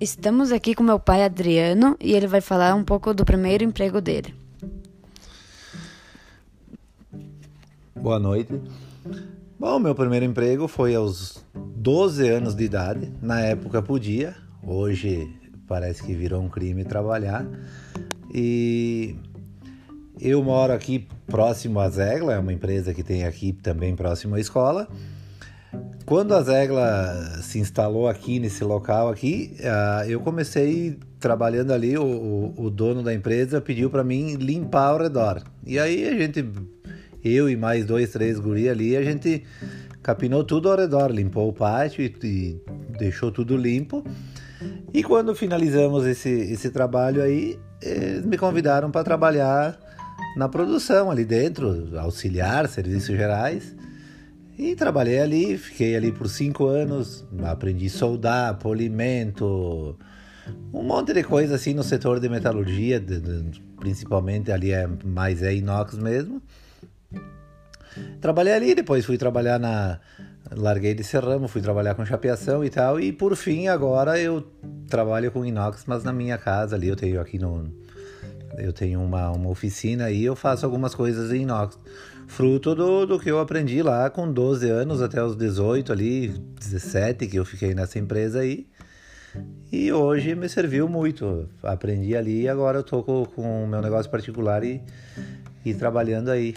Estamos aqui com meu pai Adriano e ele vai falar um pouco do primeiro emprego dele. Boa noite. Bom, meu primeiro emprego foi aos 12 anos de idade. Na época podia, hoje parece que virou um crime trabalhar. E eu moro aqui próximo à Zegla, é uma empresa que tem aqui também próximo à escola. Quando a Zegla se instalou aqui nesse local aqui, uh, eu comecei trabalhando ali, o, o, o dono da empresa pediu para mim limpar ao redor. E aí a gente eu e mais dois, três guri ali, a gente capinou tudo ao redor, limpou o pátio e, e deixou tudo limpo. E quando finalizamos esse, esse trabalho aí, eles me convidaram para trabalhar na produção ali dentro, auxiliar, serviços gerais. E trabalhei ali, fiquei ali por cinco anos, aprendi a soldar, polimento, um monte de coisa assim no setor de metalurgia, de, de, principalmente ali é mais é inox mesmo. Trabalhei ali, depois fui trabalhar na. Larguei de Serramo, fui trabalhar com chapeação e tal. E por fim, agora eu trabalho com inox, mas na minha casa ali. Eu tenho aqui no. Eu tenho uma, uma oficina e eu faço algumas coisas em inox. Fruto do, do que eu aprendi lá com 12 anos até os 18 ali, 17 que eu fiquei nessa empresa aí. E hoje me serviu muito. Aprendi ali e agora eu tô com o meu negócio particular e, e trabalhando aí.